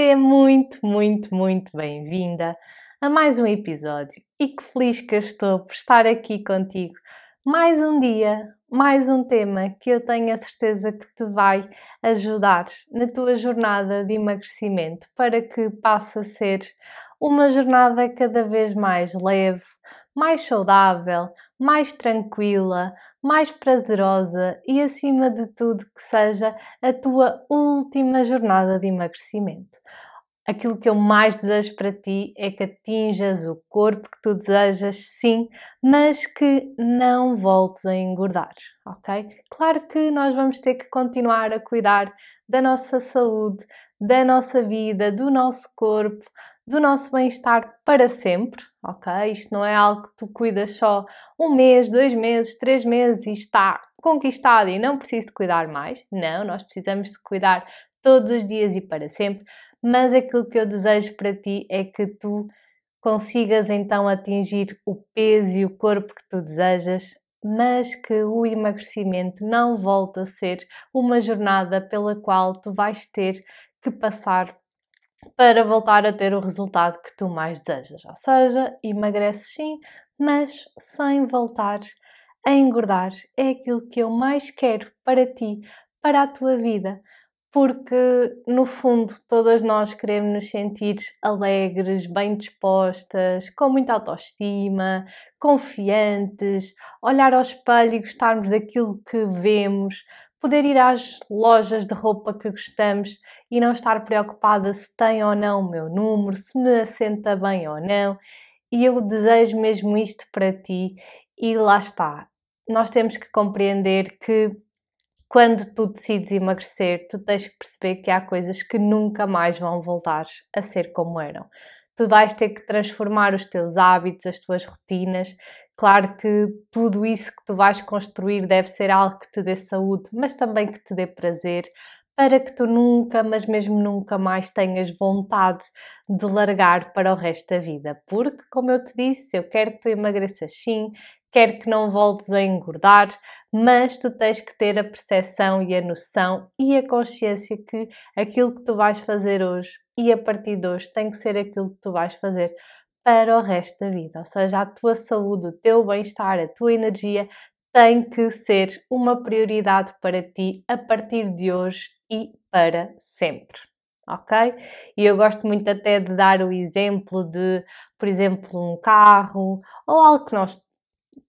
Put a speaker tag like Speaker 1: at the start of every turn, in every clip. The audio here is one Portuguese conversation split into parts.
Speaker 1: Seja muito, muito, muito bem-vinda a mais um episódio e que feliz que eu estou por estar aqui contigo. Mais um dia, mais um tema que eu tenho a certeza que te vai ajudar na tua jornada de emagrecimento para que passe a ser uma jornada cada vez mais leve, mais saudável, mais tranquila, mais prazerosa e, acima de tudo, que seja a tua última jornada de emagrecimento. Aquilo que eu mais desejo para ti é que atinjas o corpo que tu desejas, sim, mas que não voltes a engordar, ok? Claro que nós vamos ter que continuar a cuidar da nossa saúde, da nossa vida, do nosso corpo, do nosso bem-estar para sempre, ok? Isto não é algo que tu cuidas só um mês, dois meses, três meses e está conquistado e não preciso cuidar mais. Não, nós precisamos de cuidar todos os dias e para sempre, mas aquilo que eu desejo para ti é que tu consigas então atingir o peso e o corpo que tu desejas, mas que o emagrecimento não volte a ser uma jornada pela qual tu vais ter que passar para voltar a ter o resultado que tu mais desejas. Ou seja, emagreces sim, mas sem voltar a engordar. É aquilo que eu mais quero para ti, para a tua vida, porque no fundo todas nós queremos nos sentir alegres, bem dispostas, com muita autoestima, confiantes, olhar ao espelho e gostarmos daquilo que vemos, poder ir às lojas de roupa que gostamos e não estar preocupada se tem ou não o meu número, se me assenta bem ou não. E eu desejo mesmo isto para ti, e lá está. Nós temos que compreender que quando tu decides emagrecer, tu tens que perceber que há coisas que nunca mais vão voltar a ser como eram. Tu vais ter que transformar os teus hábitos, as tuas rotinas, Claro que tudo isso que tu vais construir deve ser algo que te dê saúde, mas também que te dê prazer, para que tu nunca, mas mesmo nunca mais tenhas vontade de largar para o resto da vida. Porque, como eu te disse, eu quero que tu emagreças sim, quero que não voltes a engordar, mas tu tens que ter a percepção e a noção e a consciência que aquilo que tu vais fazer hoje e a partir de hoje tem que ser aquilo que tu vais fazer para o resto da vida. Ou seja, a tua saúde, o teu bem-estar, a tua energia tem que ser uma prioridade para ti a partir de hoje e para sempre. Ok? E eu gosto muito até de dar o exemplo de, por exemplo, um carro ou algo que nós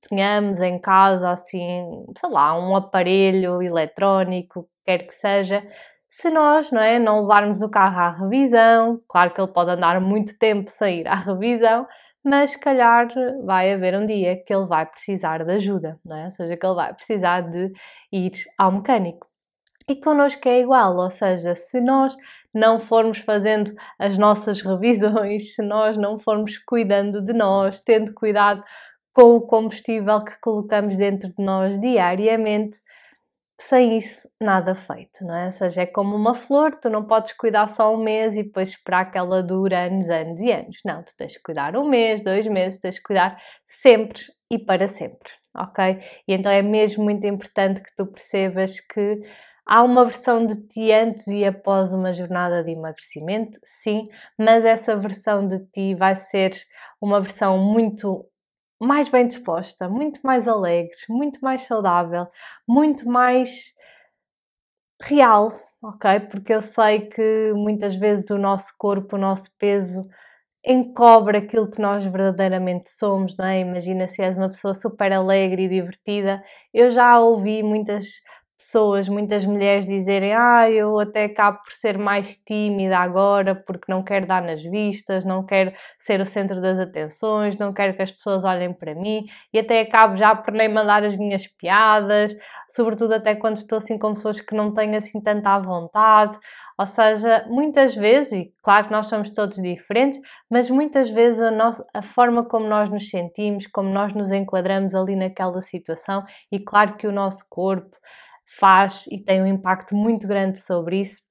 Speaker 1: tenhamos em casa, assim, sei lá, um aparelho eletrónico, quer que seja, se nós não, é, não levarmos o carro à revisão, claro que ele pode andar muito tempo sem ir à revisão, mas se calhar vai haver um dia que ele vai precisar de ajuda, não é? ou seja, que ele vai precisar de ir ao mecânico. E connosco é igual, ou seja, se nós não formos fazendo as nossas revisões, se nós não formos cuidando de nós, tendo cuidado com o combustível que colocamos dentro de nós diariamente, sem isso nada feito, não é? Ou seja, é como uma flor, tu não podes cuidar só um mês e depois esperar que ela dure anos, anos e anos. Não, tu tens que cuidar um mês, dois meses, tens que cuidar sempre e para sempre, ok? E então é mesmo muito importante que tu percebas que há uma versão de ti antes e após uma jornada de emagrecimento, sim, mas essa versão de ti vai ser uma versão muito mais bem disposta, muito mais alegre, muito mais saudável, muito mais real, ok? Porque eu sei que muitas vezes o nosso corpo, o nosso peso encobre aquilo que nós verdadeiramente somos, não é? Imagina se és uma pessoa super alegre e divertida. Eu já ouvi muitas pessoas, muitas mulheres dizerem: Ah, eu até acabo por ser mais tímida agora porque não quero dar nas vistas, não quero ser o centro das atenções, não quero que as pessoas olhem para mim e até acabo já por nem mandar as minhas piadas, sobretudo até quando estou assim com pessoas que não têm assim tanta vontade. Ou seja, muitas vezes, e claro que nós somos todos diferentes, mas muitas vezes a, nossa, a forma como nós nos sentimos, como nós nos enquadramos ali naquela situação, e claro que o nosso corpo faz e tem um impacto muito grande sobre isso,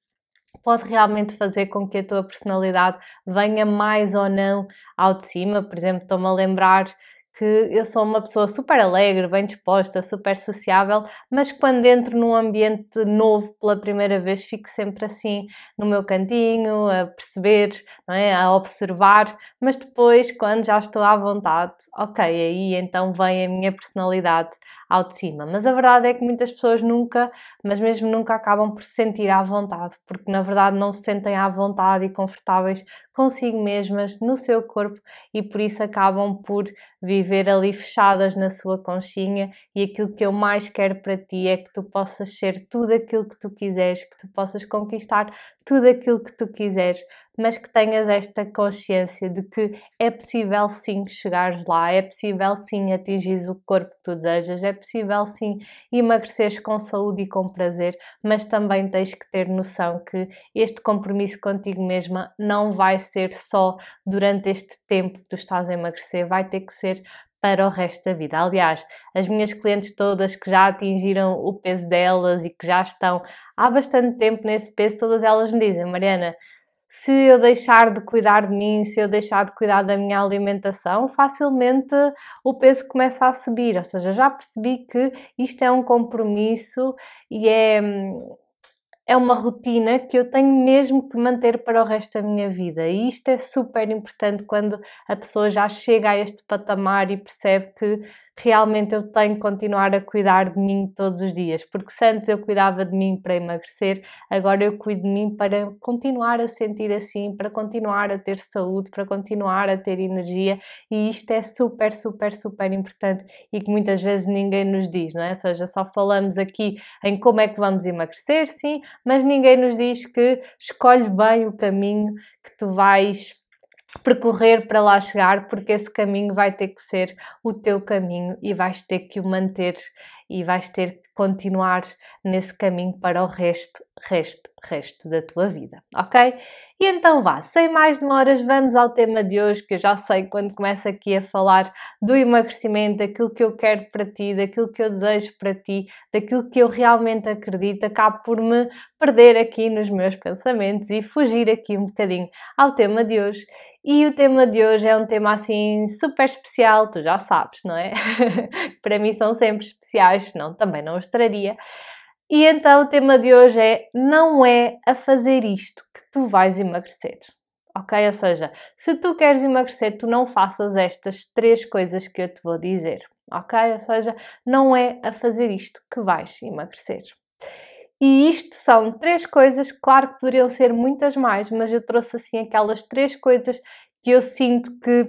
Speaker 1: pode realmente fazer com que a tua personalidade venha mais ou não ao de cima. Por exemplo, estou-me a lembrar que eu sou uma pessoa super alegre, bem disposta, super sociável, mas quando entro num ambiente novo pela primeira vez fico sempre assim no meu cantinho, a perceber, é? a observar, mas depois, quando já estou à vontade, ok, aí então vem a minha personalidade ao de cima. Mas a verdade é que muitas pessoas nunca, mas mesmo nunca acabam por se sentir à vontade, porque na verdade não se sentem à vontade e confortáveis consigo mesmas, no seu corpo e por isso acabam por viver ali fechadas na sua conchinha. E aquilo que eu mais quero para ti é que tu possas ser tudo aquilo que tu quiseres, que tu possas conquistar tudo aquilo que tu quiseres, mas que tenhas esta consciência de que é possível sim chegares lá, é possível sim atingir o corpo que tu desejas, é possível sim emagreceres com saúde e com prazer, mas também tens que ter noção que este compromisso contigo mesma não vai ser só durante este tempo que tu estás a emagrecer, vai ter que ser para o resto da vida. Aliás, as minhas clientes todas que já atingiram o peso delas e que já estão há bastante tempo nesse peso, todas elas me dizem, Mariana, se eu deixar de cuidar de mim, se eu deixar de cuidar da minha alimentação, facilmente o peso começa a subir. Ou seja, já percebi que isto é um compromisso e é é uma rotina que eu tenho mesmo que manter para o resto da minha vida. E isto é super importante quando a pessoa já chega a este patamar e percebe que realmente eu tenho que continuar a cuidar de mim todos os dias, porque se antes eu cuidava de mim para emagrecer, agora eu cuido de mim para continuar a sentir assim, para continuar a ter saúde, para continuar a ter energia, e isto é super, super, super importante e que muitas vezes ninguém nos diz, não é? Ou seja, só falamos aqui em como é que vamos emagrecer, sim, mas ninguém nos diz que escolhe bem o caminho que tu vais percorrer para lá chegar, porque esse caminho vai ter que ser o teu caminho e vais ter que o manter e vais ter que continuar nesse caminho para o resto, resto, resto da tua vida, ok? E então vá, sem mais demoras, vamos ao tema de hoje, que eu já sei quando começo aqui a falar do emagrecimento, daquilo que eu quero para ti, daquilo que eu desejo para ti, daquilo que eu realmente acredito, acabo por me perder aqui nos meus pensamentos e fugir aqui um bocadinho ao tema de hoje. E o tema de hoje é um tema assim super especial, tu já sabes, não é? para mim são sempre especiais, senão também não os traria. E então o tema de hoje é: não é a fazer isto que tu vais emagrecer. Ok? Ou seja, se tu queres emagrecer, tu não faças estas três coisas que eu te vou dizer. Ok? Ou seja, não é a fazer isto que vais emagrecer. E isto são três coisas, claro que poderiam ser muitas mais, mas eu trouxe assim aquelas três coisas que eu sinto que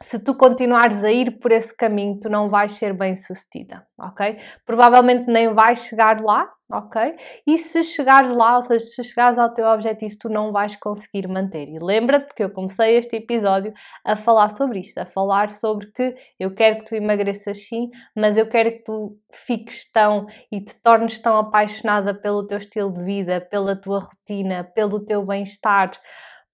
Speaker 1: se tu continuares a ir por esse caminho, tu não vais ser bem sucedida, ok? Provavelmente nem vais chegar lá, ok? E se chegares lá, ou seja, se chegares ao teu objetivo, tu não vais conseguir manter. E lembra-te que eu comecei este episódio a falar sobre isto, a falar sobre que eu quero que tu emagreças sim, mas eu quero que tu fiques tão e te tornes tão apaixonada pelo teu estilo de vida, pela tua rotina, pelo teu bem-estar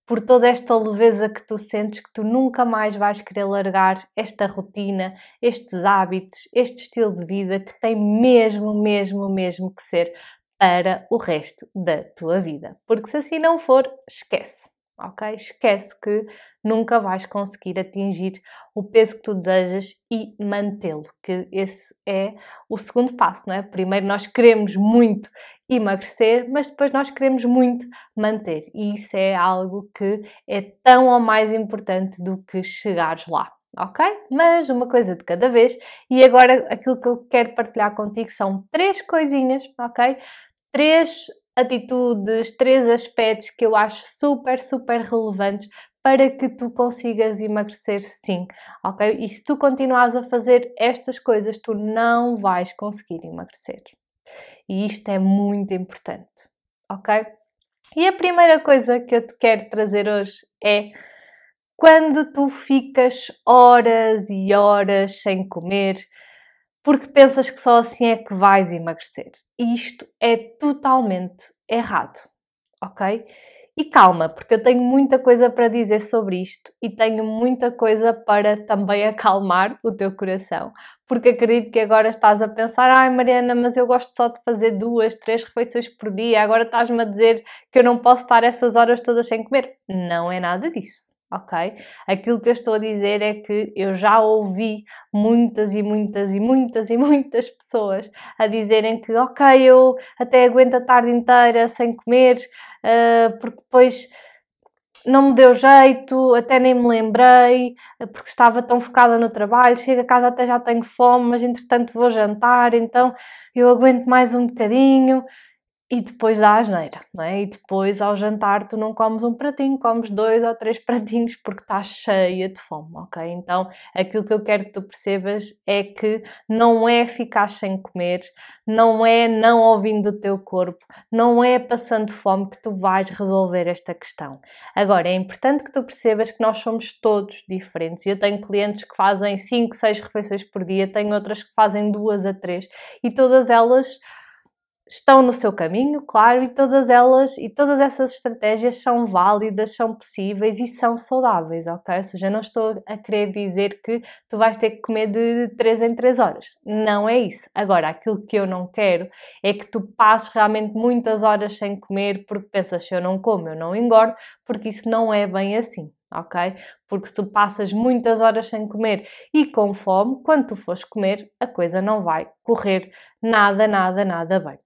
Speaker 1: por toda esta leveza que tu sentes que tu nunca mais vais querer largar esta rotina, estes hábitos, este estilo de vida que tem mesmo, mesmo, mesmo que ser para o resto da tua vida. Porque se assim não for, esquece, ok? Esquece que nunca vais conseguir atingir o peso que tu desejas e mantê-lo, que esse é o segundo passo, não é? Primeiro nós queremos muito emagrecer, mas depois nós queremos muito manter, e isso é algo que é tão ou mais importante do que chegares lá. Ok? Mas uma coisa de cada vez, e agora aquilo que eu quero partilhar contigo são três coisinhas, ok? Três atitudes, três aspectos que eu acho super, super relevantes para que tu consigas emagrecer sim, ok? E se tu continuares a fazer estas coisas, tu não vais conseguir emagrecer. E isto é muito importante, ok? E a primeira coisa que eu te quero trazer hoje é quando tu ficas horas e horas sem comer porque pensas que só assim é que vais emagrecer. Isto é totalmente errado, ok? E calma, porque eu tenho muita coisa para dizer sobre isto e tenho muita coisa para também acalmar o teu coração, porque acredito que agora estás a pensar: ai Mariana, mas eu gosto só de fazer duas, três refeições por dia, agora estás-me a dizer que eu não posso estar essas horas todas sem comer. Não é nada disso, ok? Aquilo que eu estou a dizer é que eu já ouvi muitas e muitas e muitas e muitas pessoas a dizerem que, ok, eu até aguento a tarde inteira sem comer, uh, porque depois não me deu jeito, até nem me lembrei, porque estava tão focada no trabalho. Chego a casa até já tenho fome, mas entretanto vou jantar, então eu aguento mais um bocadinho e depois dá asneira, não é? E depois ao jantar tu não comes um pratinho, comes dois ou três pratinhos porque estás cheia de fome, ok? Então aquilo que eu quero que tu percebas é que não é ficar sem comer, não é não ouvindo o teu corpo, não é passando fome que tu vais resolver esta questão. Agora é importante que tu percebas que nós somos todos diferentes. Eu tenho clientes que fazem 5, 6 refeições por dia, tenho outras que fazem duas a três e todas elas estão no seu caminho, claro, e todas elas e todas essas estratégias são válidas, são possíveis e são saudáveis, ok? Ou seja, não estou a querer dizer que tu vais ter que comer de 3 em 3 horas. Não é isso. Agora, aquilo que eu não quero é que tu passes realmente muitas horas sem comer porque pensas se eu não como, eu não engordo, porque isso não é bem assim. Ok? Porque se tu passas muitas horas sem comer e com fome, quando tu fores comer, a coisa não vai correr nada, nada, nada bem.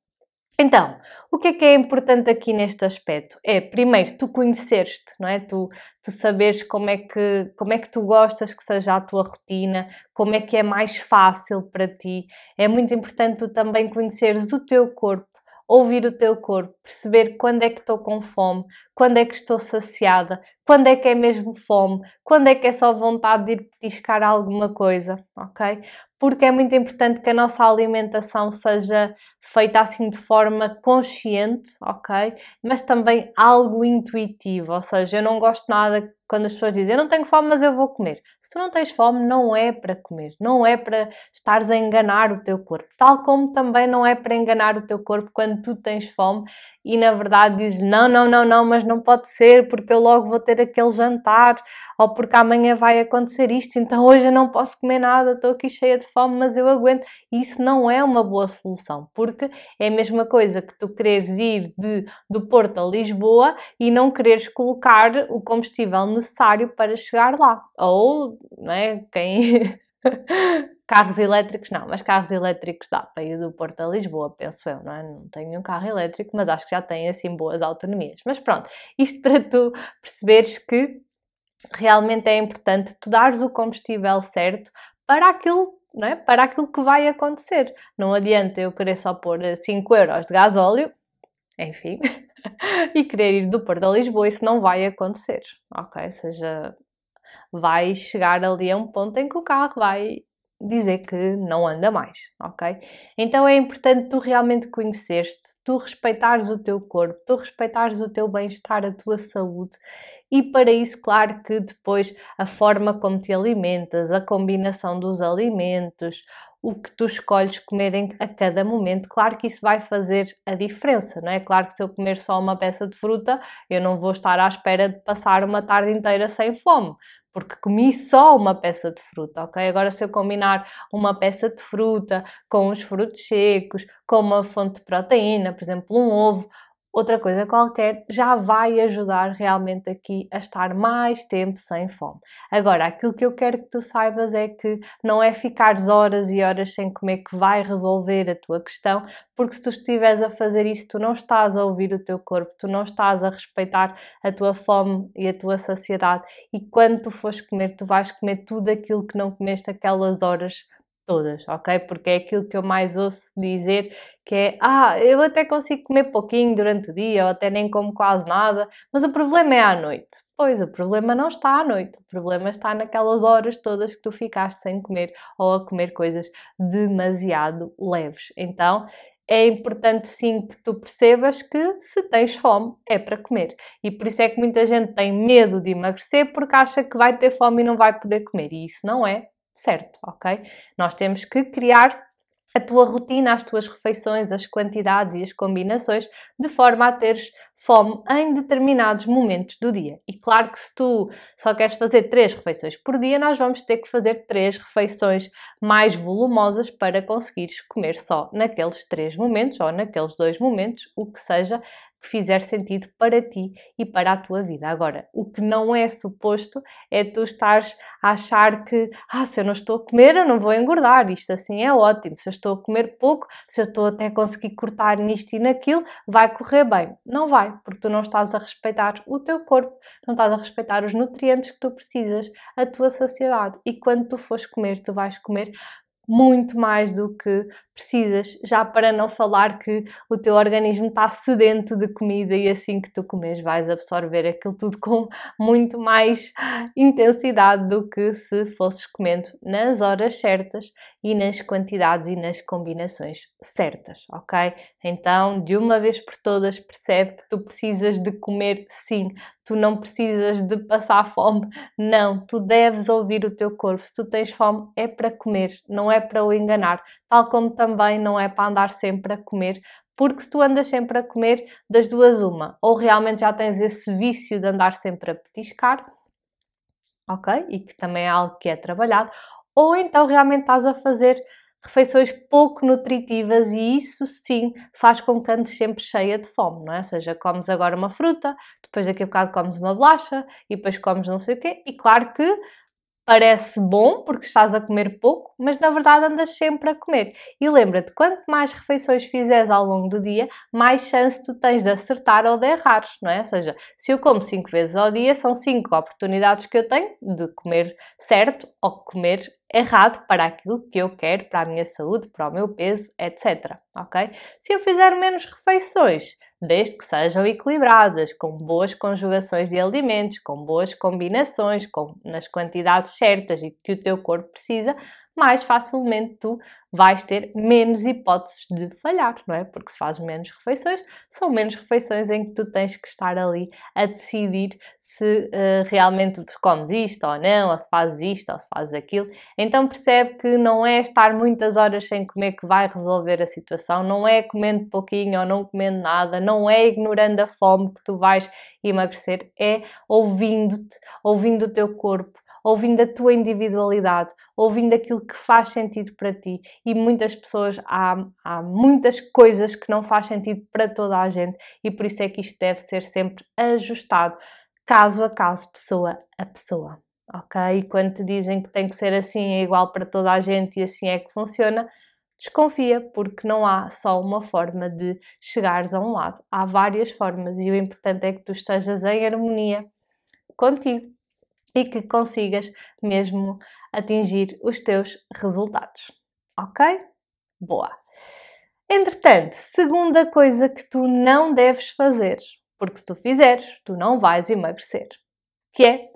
Speaker 1: Então, o que é que é importante aqui neste aspecto? É, primeiro, tu conheceres-te, não é? Tu, tu saberes como é, que, como é que tu gostas que seja a tua rotina, como é que é mais fácil para ti. É muito importante tu também conheceres o teu corpo, ouvir o teu corpo, perceber quando é que estou com fome, quando é que estou saciada, quando é que é mesmo fome, quando é que é só vontade de ir petiscar alguma coisa, ok? porque é muito importante que a nossa alimentação seja feita assim de forma consciente, ok? Mas também algo intuitivo, ou seja, eu não gosto nada quando as pessoas dizem eu não tenho fome, mas eu vou comer. Se tu não tens fome, não é para comer, não é para estares a enganar o teu corpo, tal como também não é para enganar o teu corpo quando tu tens fome e na verdade dizes não, não, não, não, mas não pode ser porque eu logo vou ter aquele jantar ou porque amanhã vai acontecer isto, então hoje eu não posso comer nada, estou aqui cheia de fome, mas eu aguento. Isso não é uma boa solução, porque é a mesma coisa que tu quereres ir de, do Porto a Lisboa e não quereres colocar o combustível necessário para chegar lá. Ou, não é, quem... carros elétricos não, mas carros elétricos dá para ir do Porto a Lisboa, penso eu, não é? Não tenho um carro elétrico, mas acho que já tem assim boas autonomias. Mas pronto, isto para tu perceberes que realmente é importante tu dares o combustível certo para aquilo, é? para aquilo que vai acontecer. Não adianta eu querer só pôr 5 euros de gasóleo, enfim, e querer ir do Porto a Lisboa, isso não vai acontecer, ok? Seja, vai chegar ali a um ponto em que o carro vai dizer que não anda mais, ok? Então é importante tu realmente conheceres-te, tu respeitares o teu corpo, tu respeitares o teu bem-estar, a tua saúde e para isso, claro que depois a forma como te alimentas, a combinação dos alimentos, o que tu escolhes comer a cada momento, claro que isso vai fazer a diferença, não é? Claro que se eu comer só uma peça de fruta, eu não vou estar à espera de passar uma tarde inteira sem fome, porque comi só uma peça de fruta, ok? Agora, se eu combinar uma peça de fruta com os frutos secos, com uma fonte de proteína, por exemplo, um ovo, outra coisa qualquer, já vai ajudar realmente aqui a estar mais tempo sem fome. Agora, aquilo que eu quero que tu saibas é que não é ficares horas e horas sem comer que vai resolver a tua questão, porque se tu estiveres a fazer isso, tu não estás a ouvir o teu corpo, tu não estás a respeitar a tua fome e a tua saciedade, e quando tu fores comer, tu vais comer tudo aquilo que não comeste aquelas horas todas, ok? Porque é aquilo que eu mais ouço dizer que é, ah, eu até consigo comer pouquinho durante o dia, ou até nem como quase nada, mas o problema é à noite. Pois, o problema não está à noite, o problema está naquelas horas todas que tu ficaste sem comer ou a comer coisas demasiado leves. Então, é importante sim que tu percebas que se tens fome é para comer. E por isso é que muita gente tem medo de emagrecer porque acha que vai ter fome e não vai poder comer. E isso não é certo, ok? Nós temos que criar a tua rotina, as tuas refeições, as quantidades e as combinações, de forma a teres fome em determinados momentos do dia. E claro que se tu só queres fazer três refeições por dia, nós vamos ter que fazer três refeições mais volumosas para conseguires comer só naqueles três momentos ou naqueles dois momentos, o que seja que fizer sentido para ti e para a tua vida. Agora, o que não é suposto é tu estares a achar que, ah, se eu não estou a comer, eu não vou engordar, isto assim é ótimo, se eu estou a comer pouco, se eu estou até a conseguir cortar nisto e naquilo, vai correr bem. Não vai, porque tu não estás a respeitar o teu corpo, não estás a respeitar os nutrientes que tu precisas, a tua saciedade. E quando tu fores comer, tu vais comer muito mais do que precisas, já para não falar que o teu organismo está sedento de comida e assim que tu comes vais absorver aquilo tudo com muito mais intensidade do que se fosses comendo nas horas certas e nas quantidades e nas combinações certas, ok? Então, de uma vez por todas, percebe que tu precisas de comer sim, tu não precisas de passar fome, não, tu deves ouvir o teu corpo. Se tu tens fome, é para comer, não é para o enganar, tal como também não é para andar sempre a comer. Porque se tu andas sempre a comer, das duas, uma, ou realmente já tens esse vício de andar sempre a petiscar, ok? E que também é algo que é trabalhado, ou então realmente estás a fazer refeições pouco nutritivas e isso sim faz com que andes sempre cheia de fome, não é? Ou seja, comes agora uma fruta, depois daqui a bocado comes uma bolacha e depois comes não sei o quê, e claro que parece bom porque estás a comer pouco, mas na verdade andas sempre a comer. E lembra-te, quanto mais refeições fizeres ao longo do dia, mais chance tu tens de acertar ou de errar, não é? Ou seja, se eu como 5 vezes ao dia, são 5 oportunidades que eu tenho de comer certo ou comer errado para aquilo que eu quero, para a minha saúde, para o meu peso, etc. Ok? Se eu fizer menos refeições, desde que sejam equilibradas, com boas conjugações de alimentos, com boas combinações, com, nas quantidades certas e que o teu corpo precisa, mais facilmente tu vais ter menos hipóteses de falhar, não é? Porque se fazes menos refeições, são menos refeições em que tu tens que estar ali a decidir se uh, realmente comes isto ou não, ou se fazes isto ou se fazes aquilo. Então percebe que não é estar muitas horas sem comer que vai resolver a situação, não é comendo pouquinho ou não comendo nada, não é ignorando a fome que tu vais emagrecer, é ouvindo-te, ouvindo o teu corpo, ouvindo a tua individualidade, ouvindo aquilo que faz sentido para ti. E muitas pessoas, há, há muitas coisas que não faz sentido para toda a gente e por isso é que isto deve ser sempre ajustado, caso a caso, pessoa a pessoa. Ok? E quando te dizem que tem que ser assim, é igual para toda a gente e assim é que funciona, desconfia, porque não há só uma forma de chegares a um lado. Há várias formas e o importante é que tu estejas em harmonia contigo e que consigas mesmo atingir os teus resultados. Ok? Boa! Entretanto, segunda coisa que tu não deves fazer, porque se tu fizeres, tu não vais emagrecer, que é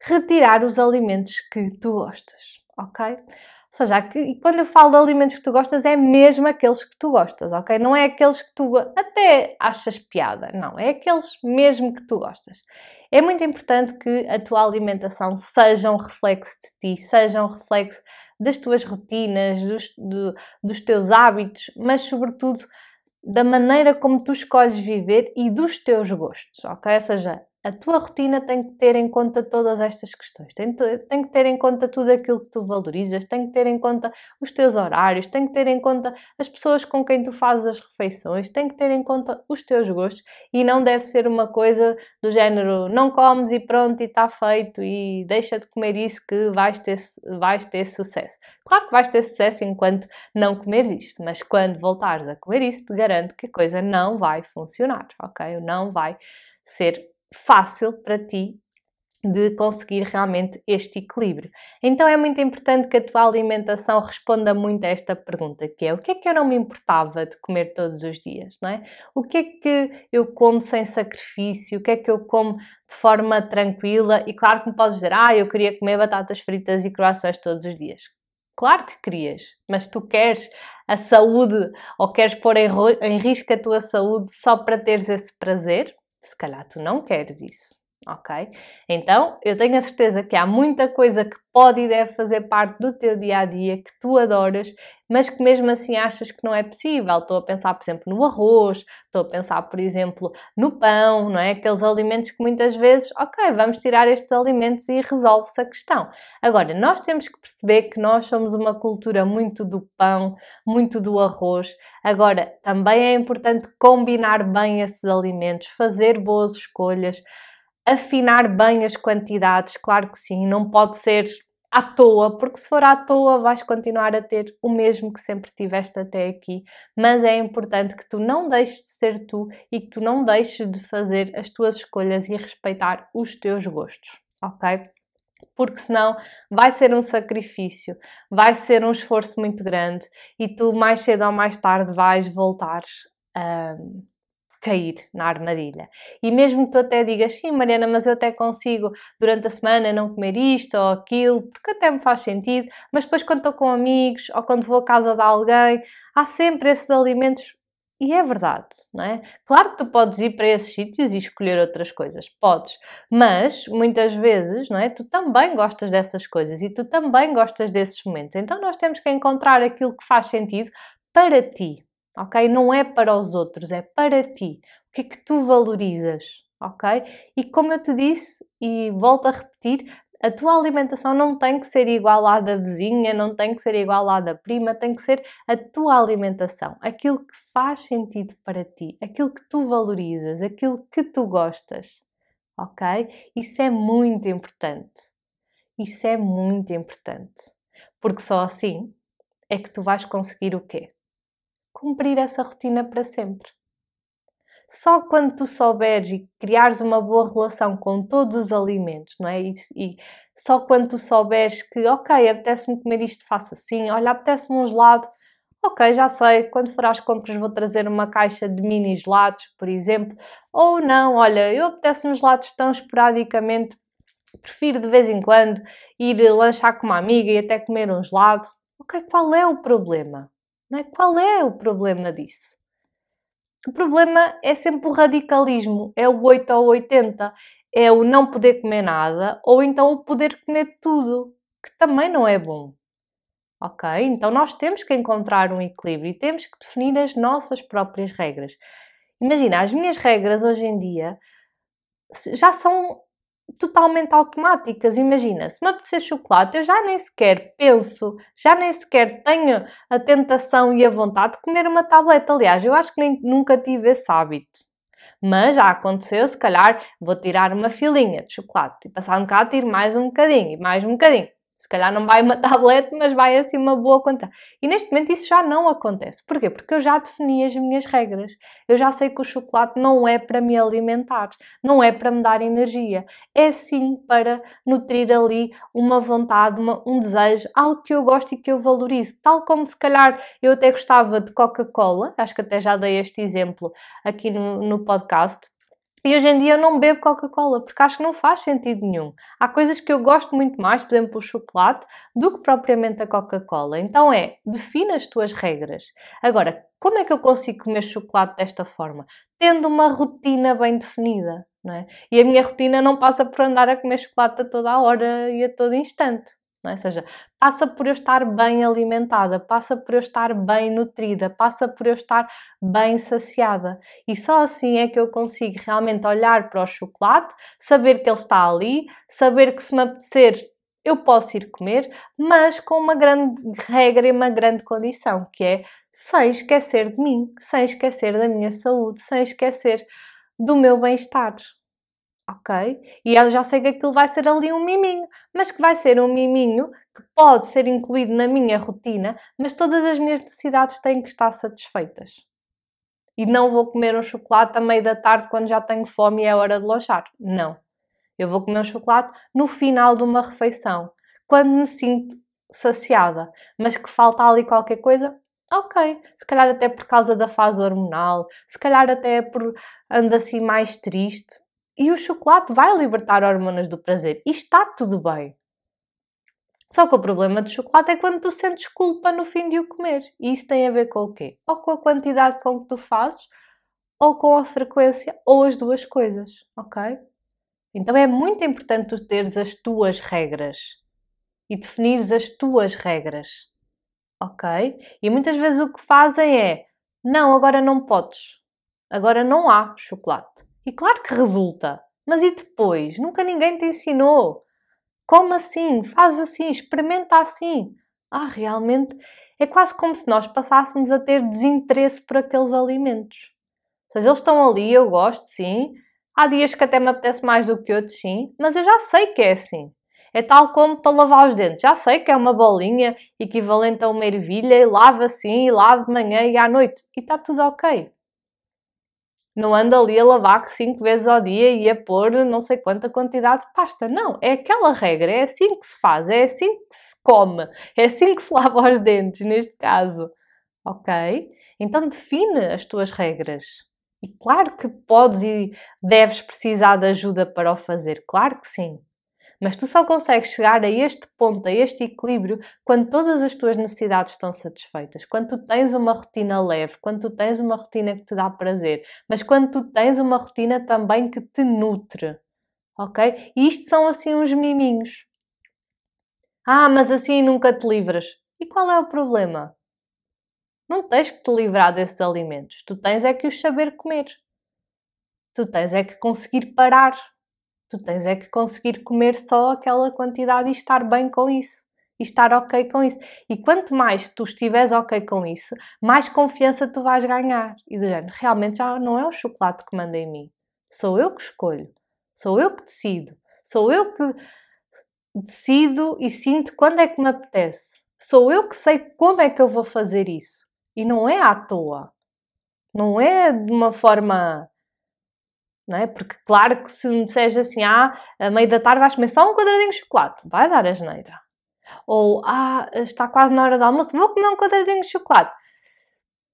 Speaker 1: retirar os alimentos que tu gostas, ok? Ou seja, e quando eu falo de alimentos que tu gostas, é mesmo aqueles que tu gostas, ok? Não é aqueles que tu até achas piada, não, é aqueles mesmo que tu gostas. É muito importante que a tua alimentação seja um reflexo de ti, seja um reflexo das tuas rotinas, dos, do, dos teus hábitos, mas sobretudo da maneira como tu escolhes viver e dos teus gostos, ok? Ou seja, a tua rotina tem que ter em conta todas estas questões, tem, tem, que ter em conta tudo aquilo que tu valorizas, tem que ter em conta os teus horários, tem que ter em conta as pessoas com quem tu fazes as refeições, tem que ter em conta os teus gostos e não deve ser uma coisa do género não comes e pronto e está feito e deixa de comer isso que vais ter, vais ter sucesso. Claro que vais ter sucesso enquanto não comeres isto, mas quando voltares a comer isso, te garanto que a coisa não vai funcionar, ok? Não vai ser fácil para ti de conseguir realmente este equilíbrio. Então é muito importante que a tua alimentação responda muito a esta pergunta, que é o que é que eu não me importava de comer todos os dias, não é? O que é que eu como sem sacrifício? O que é que eu como de forma tranquila? E claro que me podes dizer, ah, eu queria comer batatas fritas e croissants todos os dias. Claro que querias, mas tu queres a saúde ou queres pôr em, em risco a tua saúde só para teres esse prazer? Se calhar tu não queres isso, ok? Então, eu tenho a certeza que há muita coisa que pode e deve fazer parte do teu dia a dia, que tu adoras, mas que mesmo assim achas que não é possível. Estou a pensar, por exemplo, no arroz, estou a pensar, por exemplo, no pão, não é? Aqueles alimentos que muitas vezes, ok, vamos tirar estes alimentos e resolve-se a questão. Agora, nós temos que perceber que nós somos uma cultura muito do pão, muito do arroz. Agora, também é importante combinar bem esses alimentos, fazer boas escolhas afinar bem as quantidades, claro que sim, não pode ser à toa, porque se for à toa vais continuar a ter o mesmo que sempre tiveste até aqui, mas é importante que tu não deixes de ser tu e que tu não deixes de fazer as tuas escolhas e respeitar os teus gostos, ok? Porque senão vai ser um sacrifício, vai ser um esforço muito grande e tu mais cedo ou mais tarde vais voltar a cair na armadilha. E mesmo que tu até digas, sim, Mariana, mas eu até consigo durante a semana não comer isto ou aquilo, porque até me faz sentido, mas depois quando estou com amigos ou quando vou à casa de alguém, há sempre esses alimentos. E é verdade, não é? Claro que tu podes ir para esses sítios e escolher outras coisas, podes, mas muitas vezes, não é? Tu também gostas dessas coisas e tu também gostas desses momentos. Então nós temos que encontrar aquilo que faz sentido para ti, ok? Não é para os outros, é para ti. O que é que tu valorizas, ok? E como eu te disse, e volto a repetir, a tua alimentação não tem que ser igual à da vizinha, não tem que ser igual à da prima, tem que ser a tua alimentação, aquilo que faz sentido para ti, aquilo que tu valorizas, aquilo que tu gostas, ok? Isso é muito importante. Isso é muito importante. Porque só assim é que tu vais conseguir o quê? Cumprir essa rotina para sempre. Só quando tu souberes e criares uma boa relação com todos os alimentos, não é? E, e só quando tu souberes que, ok, apetece-me comer isto, faço assim, olha, apetece-me um gelado, ok, já sei, quando for às compras vou trazer uma caixa de mini gelados, por exemplo, ou não, olha, eu apetece-me gelados tão esporadicamente, prefiro de vez em quando ir lanchar com uma amiga e até comer um gelado. Ok, qual é o problema? É? Qual é o problema disso? O problema é sempre o radicalismo, é o 8 ou 80, é o não poder comer nada ou então o poder comer tudo, que também não é bom. Ok? Então nós temos que encontrar um equilíbrio e temos que definir as nossas próprias regras. Imagina, as minhas regras hoje em dia já são totalmente automáticas. Imagina, se me apetecer chocolate, eu já nem sequer penso, já nem sequer tenho a tentação e a vontade de comer uma tableta. Aliás, eu acho que nem, nunca tive esse hábito. Mas já aconteceu, se calhar vou tirar uma filinha de chocolate e passar um bocado, tiro mais um bocadinho e mais um bocadinho. Se calhar não vai uma tablete, mas vai assim uma boa quantidade. E neste momento isso já não acontece. Porquê? Porque eu já defini as minhas regras. Eu já sei que o chocolate não é para me alimentar, não é para me dar energia. É sim para nutrir ali uma vontade, uma, um desejo, algo que eu gosto e que eu valorizo. Tal como se calhar eu até gostava de Coca-Cola, acho que até já dei este exemplo aqui no, no podcast e hoje em dia eu não bebo Coca-Cola porque acho que não faz sentido nenhum. Há coisas que eu gosto muito mais, por exemplo, o chocolate, do que propriamente a Coca-Cola. Então é, defina as tuas regras. Agora, como é que eu consigo comer chocolate desta forma? Tendo uma rotina bem definida, não é? E a minha rotina não passa por andar a comer chocolate a toda a hora e a todo instante. É? Ou seja, passa por eu estar bem alimentada, passa por eu estar bem nutrida, passa por eu estar bem saciada. E só assim é que eu consigo realmente olhar para o chocolate, saber que ele está ali, saber que se me apetecer eu posso ir comer, mas com uma grande regra e uma grande condição, que é sem esquecer de mim, sem esquecer da minha saúde, sem esquecer do meu bem-estar ok? E eu já sei que aquilo vai ser ali um miminho, mas que vai ser um miminho que pode ser incluído na minha rotina, mas todas as minhas necessidades têm que estar satisfeitas. E não vou comer um chocolate à meia da tarde quando já tenho fome e é hora de lanchar. Não. Eu vou comer um chocolate no final de uma refeição, quando me sinto saciada, mas que falta ali qualquer coisa, ok. Se calhar até por causa da fase hormonal, se calhar até por ando assim mais triste, e o chocolate vai libertar hormonas do prazer. E está tudo bem. Só que o problema do chocolate é quando tu sentes culpa no fim de o comer. E isso tem a ver com o quê? Ou com a quantidade com que tu fazes, ou com a frequência, ou as duas coisas, ok? Então é muito importante tu teres as tuas regras e definires as tuas regras. Ok? E muitas vezes o que fazem é: não, agora não podes. Agora não há chocolate. E claro que resulta. Mas e depois? Nunca ninguém te ensinou. Como assim? Faz assim, experimenta assim. Ah, realmente é quase como se nós passássemos a ter desinteresse por aqueles alimentos. Ou seja, eles estão ali, eu gosto, sim. Há dias que até me apetece mais do que outros, sim. Mas eu já sei que é assim. É tal como para lavar os dentes. Já sei que é uma bolinha equivalente a uma ervilha e lava assim, e lavo de manhã e à noite. E está tudo ok. Não anda ali a lavar cinco vezes ao dia e a pôr não sei quanta quantidade de pasta. Não, é aquela regra, é assim que se faz, é assim que se come, é assim que se lava os dentes, neste caso. Ok? Então define as tuas regras. E claro que podes e deves precisar de ajuda para o fazer, claro que sim. Mas tu só consegues chegar a este ponto, a este equilíbrio, quando todas as tuas necessidades estão satisfeitas, quando tu tens uma rotina leve, quando tu tens uma rotina que te dá prazer, mas quando tu tens uma rotina também que te nutre. Ok? E isto são assim uns miminhos. Ah, mas assim nunca te livras. E qual é o problema? Não tens que te livrar desses alimentos. Tu tens é que os saber comer. Tu tens é que conseguir parar Tu tens é que conseguir comer só aquela quantidade e estar bem com isso. E estar ok com isso. E quanto mais tu estiveres ok com isso, mais confiança tu vais ganhar. E do género, realmente já não é o chocolate que manda em mim. Sou eu que escolho. Sou eu que decido. Sou eu que decido e sinto quando é que me apetece. Sou eu que sei como é que eu vou fazer isso. E não é à toa. Não é de uma forma não é? Porque, claro que se me disseres assim, ah, a meio da tarde vais comer só um quadradinho de chocolate, vai dar a geneira. Ou, ah, está quase na hora do almoço, vou comer um quadradinho de chocolate.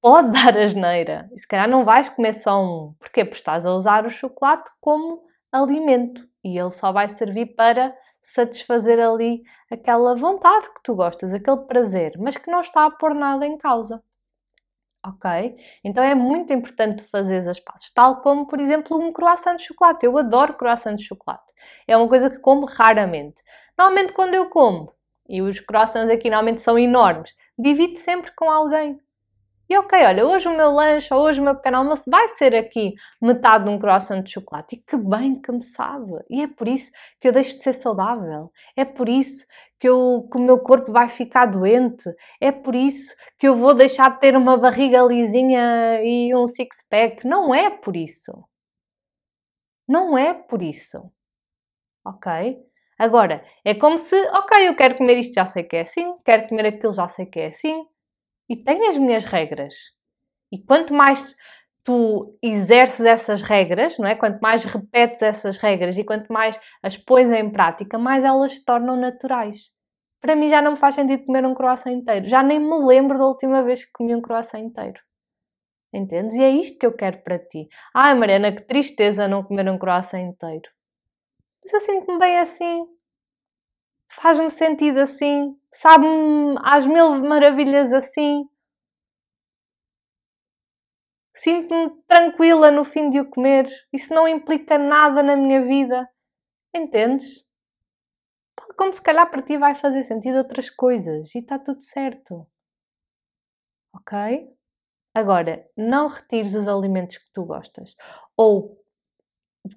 Speaker 1: Pode dar a geneira. E se calhar não vais comer só um. Porquê? Porque estás a usar o chocolate como alimento. E ele só vai servir para satisfazer ali aquela vontade que tu gostas, aquele prazer, mas que não está a pôr nada em causa ok? Então é muito importante fazer as pazes, tal como, por exemplo, um croissant de chocolate. Eu adoro croissant de chocolate. É uma coisa que como raramente. Normalmente quando eu como, e os croissants aqui normalmente são enormes, divido sempre com alguém. E ok, olha, hoje o meu lanche ou hoje o meu pequeno almoço vai ser aqui metade de um croissant de chocolate. E que bem que me sabe! E é por isso que eu deixo de ser saudável. É por isso que, eu, que o meu corpo vai ficar doente. É por isso que eu vou deixar de ter uma barriga lisinha e um six-pack. Não é por isso. Não é por isso. Ok? Agora, é como se, ok, eu quero comer isto, já sei que é assim, quero comer aquilo, já sei que é assim e tenho as minhas regras. E quanto mais tu exerces essas regras, não é? Quanto mais repetes essas regras e quanto mais as pões em prática, mais elas se tornam naturais. Para mim já não me faz sentido comer um croissant inteiro. Já nem me lembro da última vez que comi um croissant inteiro. Entendes? E é isto que eu quero para ti. Ai, Mariana, que tristeza não comer um croissant inteiro. Mas eu sinto-me bem assim. Faz-me sentido assim sabe-me às mil maravilhas assim. Sinto-me tranquila no fim de o comer. Isso não implica nada na minha vida. Entendes? Como se calhar para ti vai fazer sentido outras coisas e está tudo certo. Ok? Agora, não retires os alimentos que tu gostas. Ou,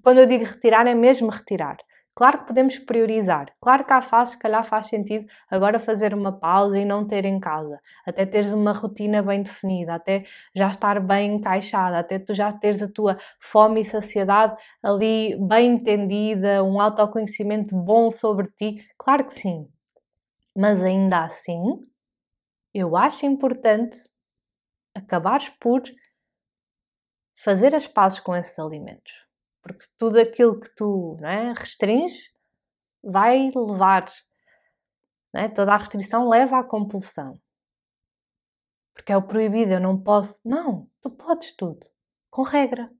Speaker 1: quando eu digo retirar, é mesmo retirar. Claro que podemos priorizar. Claro que há fases que calhar faz sentido agora fazer uma pausa e não ter em casa. Até teres uma rotina bem definida, até já estar bem encaixada, até tu já teres a tua fome e saciedade ali bem entendida, um autoconhecimento bom sobre ti. Claro que sim. Mas ainda assim, eu acho importante acabares por fazer as pazes com esses alimentos porque tudo aquilo que tu é, restringes vai levar, é? toda a restrição leva à compulsão. Porque é o proibido, eu não posso. Não, tu podes tudo, com regra.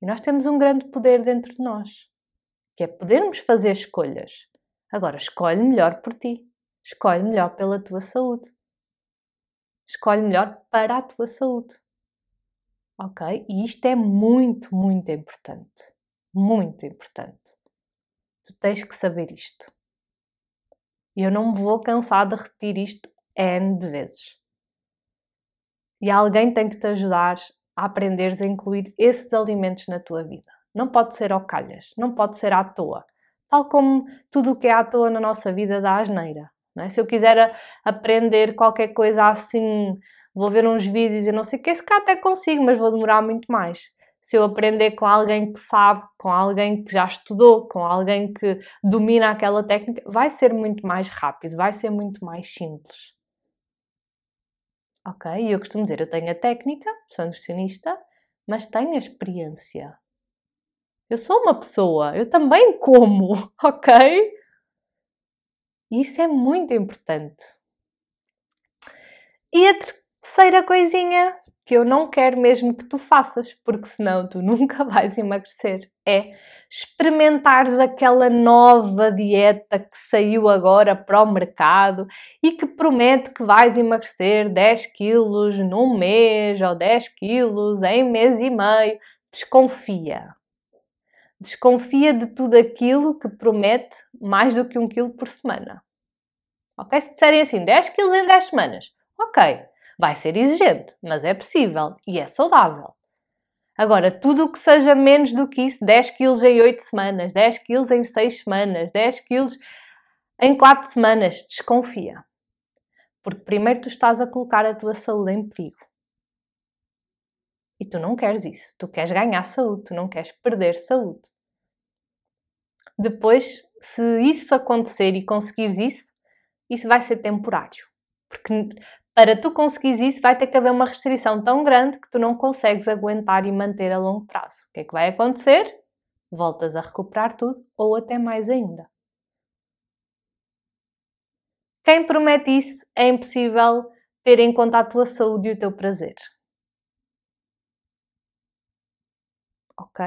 Speaker 1: E nós temos um grande poder dentro de nós, que é podermos fazer escolhas. Agora, escolhe melhor por ti. Escolhe melhor pela tua saúde. Escolhe melhor para a tua saúde ok? E isto é muito, muito importante. muito importante. Tu tens que saber isto. E eu não me vou cansar de repetir isto N de vezes. E alguém tem que te ajudar a aprenderes a incluir esses alimentos na tua vida. Não pode ser ao calhas, não pode ser à toa. Tal como tudo o que é à toa na nossa vida dá asneira. É? Se eu quiser aprender qualquer coisa assim, vou ver uns vídeos e não sei o que, esse cá até consigo, mas vou demorar muito mais. Se eu aprender com alguém que sabe, com alguém que já estudou, com alguém que domina aquela técnica, vai ser muito mais rápido, vai ser muito mais simples. Ok? E eu costumo dizer, eu tenho a técnica, sou nutricionista, mas tenho a experiência. Eu sou uma pessoa, eu também como, ok? Isso é muito importante. E a terceira coisinha que eu não quero mesmo que tu faças, porque senão tu nunca vais emagrecer, é experimentares aquela nova dieta que saiu agora para o mercado e que promete que vais emagrecer 10 quilos num mês ou 10 quilos em mês e meio. Desconfia. Desconfia de tudo aquilo que promete mais do que um quilo por semana. Ok? Se disserem assim, 10 quilos em 10 semanas, ok, vai ser exigente, mas é possível e é saudável. Agora, tudo o que seja menos do que isso, 10 quilos em 8 semanas, 10 quilos em 6 semanas, 10 quilos em 4 semanas, desconfia. Porque primeiro tu estás a colocar a tua saúde em perigo. E tu não queres isso. Tu queres ganhar saúde, tu não queres perder saúde. Depois, se isso acontecer e conseguires isso, isso vai ser temporário. Porque para tu conseguires isso, vai ter que haver uma restrição tão grande que tu não consegues aguentar e manter a longo prazo. O que é que vai acontecer? Voltas a recuperar tudo ou até mais ainda. Quem promete isso é impossível ter em conta a tua saúde e o teu prazer. ok?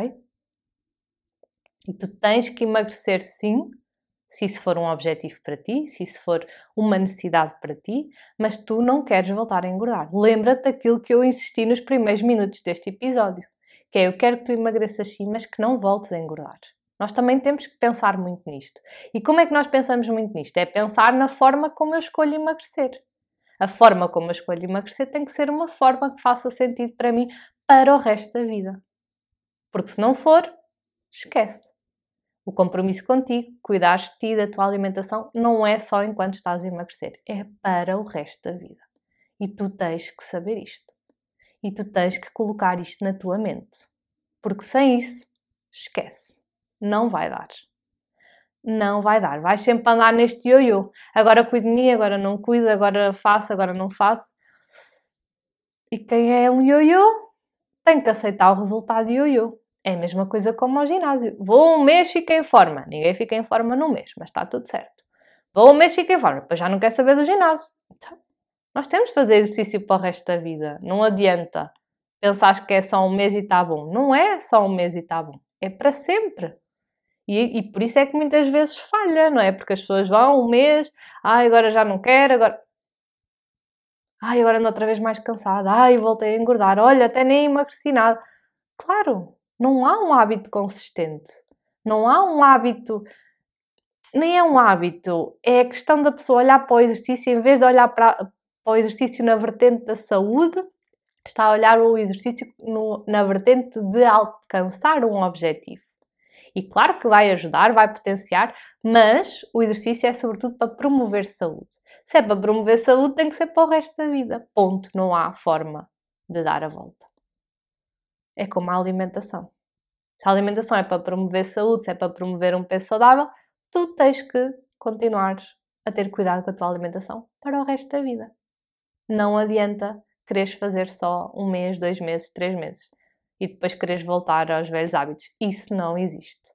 Speaker 1: E tu tens que emagrecer sim, se isso for um objetivo para ti, se isso for uma necessidade para ti, mas tu não queres voltar a engordar. Lembra-te daquilo que eu insisti nos primeiros minutos deste episódio, que é eu quero que tu emagreças sim, mas que não voltes a engordar. Nós também temos que pensar muito nisto. E como é que nós pensamos muito nisto? É pensar na forma como eu escolho emagrecer. A forma como eu escolho emagrecer tem que ser uma forma que faça sentido para mim para o resto da vida. Porque se não for, esquece. O compromisso contigo, cuidar de ti, da tua alimentação, não é só enquanto estás a emagrecer, é para o resto da vida. E tu tens que saber isto. E tu tens que colocar isto na tua mente. Porque sem isso, esquece. Não vai dar. Não vai dar. Vais sempre andar neste ioiô. Agora cuido de mim, agora não cuido, agora faço, agora não faço. E quem é um ioiô tem que aceitar o resultado ioiô. É a mesma coisa como ao ginásio. Vou um mês, fico em forma. Ninguém fica em forma num mês, mas está tudo certo. Vou um mês, fico em forma. Depois já não quer saber do ginásio. Então, nós temos de fazer exercício para o resto da vida. Não adianta pensar que é só um mês e está bom. Não é só um mês e está bom. É para sempre. E, e, por isso é que muitas vezes falha, não é? Porque as pessoas vão um mês, ai, agora já não quero, agora. Ai, agora ando outra vez mais cansada, ai, voltei a engordar, olha, até nem emagreci nada. Claro, não há um hábito consistente. Não há um hábito. Nem é um hábito. É a questão da pessoa olhar para o exercício, em vez de olhar para, para o exercício na vertente da saúde, está a olhar o exercício no, na vertente de alcançar um objetivo. E claro que vai ajudar, vai potenciar, mas o exercício é sobretudo para promover saúde. Se é para promover saúde, tem que ser para o resto da vida. Ponto. Não há forma de dar a volta é como a alimentação. Se a alimentação é para promover saúde, se é para promover um peso saudável, tu tens que continuar a ter cuidado com a tua alimentação para o resto da vida. Não adianta quereres fazer só um mês, dois meses, três meses e depois quereres voltar aos velhos hábitos. Isso não existe.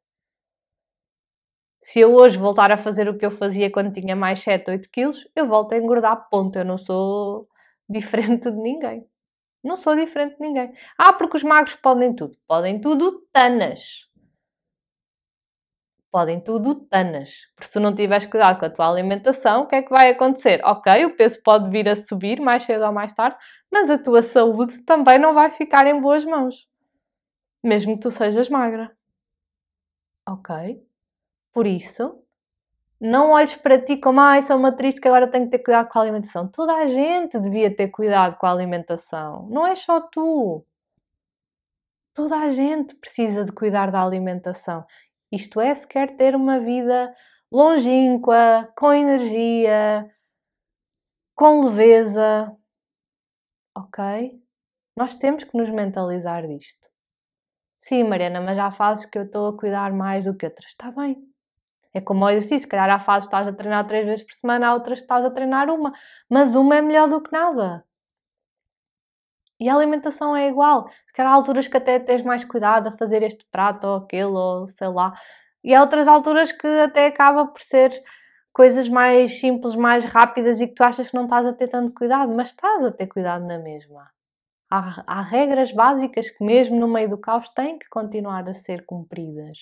Speaker 1: Se eu hoje voltar a fazer o que eu fazia quando tinha mais 7, 8 quilos, eu volto a engordar, ponto. Eu não sou diferente de ninguém. Não sou diferente de ninguém. Ah, porque os magros podem tudo. Podem tudo, tanas. Podem tudo, tanas. Porque se tu não tiveres cuidado com a tua alimentação, o que é que vai acontecer? Ok, o peso pode vir a subir mais cedo ou mais tarde, mas a tua saúde também não vai ficar em boas mãos. Mesmo que tu sejas magra. Ok? Por isso, não olhes para ti como, ai, sou uma triste que agora tenho que ter cuidado com a alimentação. Toda a gente devia ter cuidado com a alimentação. Não é só tu. Toda a gente precisa de cuidar da alimentação. Isto é, se quer ter uma vida longínqua, com energia, com leveza. Ok? Nós temos que nos mentalizar disto. Sim, Mariana, mas há fases que eu estou a cuidar mais do que outras. Está bem. É como o exercício, se calhar há fases que estás a treinar três vezes por semana, há outras que estás a treinar uma. Mas uma é melhor do que nada. E a alimentação é igual. Se calhar há alturas que até tens mais cuidado a fazer este prato ou aquele, ou sei lá. E há outras alturas que até acaba por ser coisas mais simples, mais rápidas e que tu achas que não estás a ter tanto cuidado, mas estás a ter cuidado na mesma. Há, há regras básicas que, mesmo no meio do caos, têm que continuar a ser cumpridas.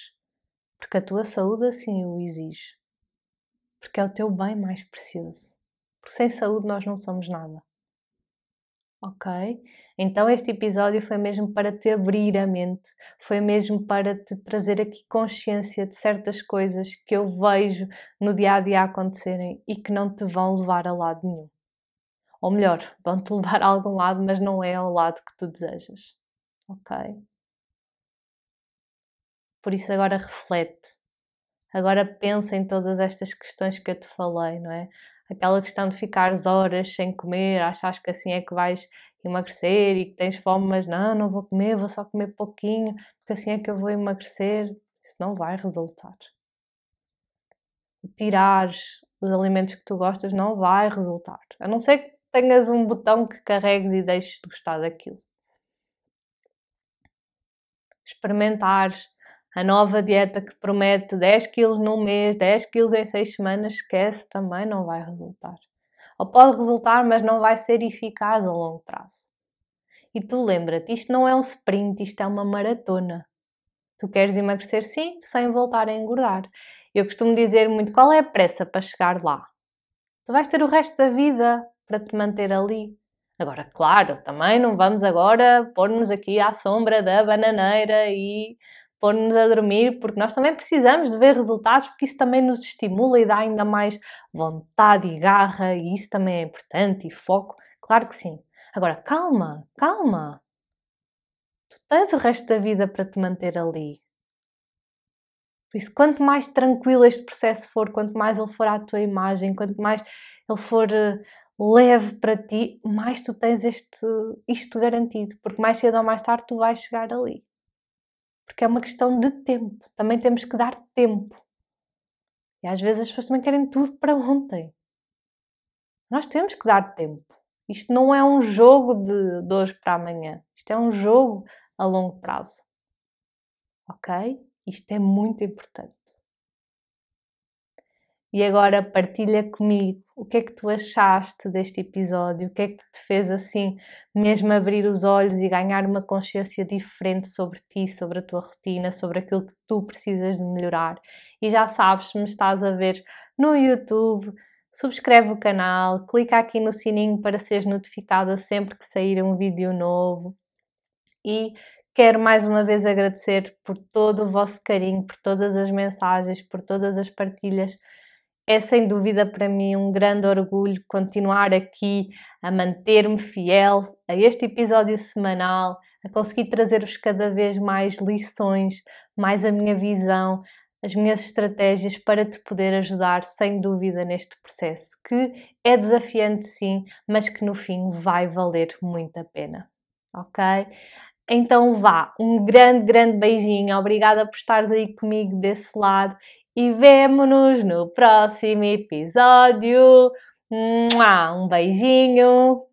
Speaker 1: Porque a tua saúde assim o exige. Porque é o teu bem mais precioso. Porque sem saúde nós não somos nada. Ok? Então este episódio foi mesmo para te abrir a mente, foi mesmo para te trazer aqui consciência de certas coisas que eu vejo no dia a dia acontecerem e que não te vão levar a lado nenhum. Ou melhor, vão-te levar a algum lado, mas não é ao lado que tu desejas. Ok? Por isso agora reflete. Agora pensa em todas estas questões que eu te falei, não é? Aquela questão de ficares horas sem comer, achas que assim é que vais emagrecer e que tens fome, mas não, não vou comer, vou só comer pouquinho, porque assim é que eu vou emagrecer. Isso não vai resultar. Tirares os alimentos que tu gostas não vai resultar. A não ser que tenhas um botão que carregues e deixes de gostar daquilo. Experimentares a nova dieta que promete 10 quilos num mês, 10 quilos em 6 semanas, esquece, também não vai resultar. Ou pode resultar, mas não vai ser eficaz a longo prazo. E tu lembra-te, isto não é um sprint, isto é uma maratona. Tu queres emagrecer sim, sem voltar a engordar. Eu costumo dizer muito qual é a pressa para chegar lá. Tu vais ter o resto da vida para te manter ali. Agora, claro, também não vamos agora pôr-nos aqui à sombra da bananeira e pôr-nos a dormir, porque nós também precisamos de ver resultados, porque isso também nos estimula e dá ainda mais vontade e garra, e isso também é importante, e foco. Claro que sim. Agora, calma, calma. Tu tens o resto da vida para te manter ali. Por isso, quanto mais tranquilo este processo for, quanto mais ele for à tua imagem, quanto mais ele for uh, leve para ti, mais tu tens este, isto garantido, porque mais cedo ou mais tarde tu vais chegar ali. Porque é uma questão de tempo. Também temos que dar tempo. E às vezes as pessoas também querem tudo para ontem. Nós temos que dar tempo. Isto não é um jogo de, de hoje para amanhã. Isto é um jogo a longo prazo. Ok? Isto é muito importante. E agora partilha comigo o que é que tu achaste deste episódio, o que é que te fez assim mesmo abrir os olhos e ganhar uma consciência diferente sobre ti, sobre a tua rotina, sobre aquilo que tu precisas de melhorar. E já sabes, se me estás a ver no YouTube, subscreve o canal, clica aqui no sininho para seres notificada sempre que sair um vídeo novo. E quero mais uma vez agradecer por todo o vosso carinho, por todas as mensagens, por todas as partilhas é sem dúvida para mim um grande orgulho continuar aqui a manter-me fiel a este episódio semanal, a conseguir trazer-vos cada vez mais lições, mais a minha visão, as minhas estratégias para te poder ajudar sem dúvida neste processo, que é desafiante sim, mas que no fim vai valer muito a pena. Ok? Então vá, um grande, grande beijinho, obrigada por estares aí comigo desse lado e vemo-nos no próximo episódio. Um beijinho!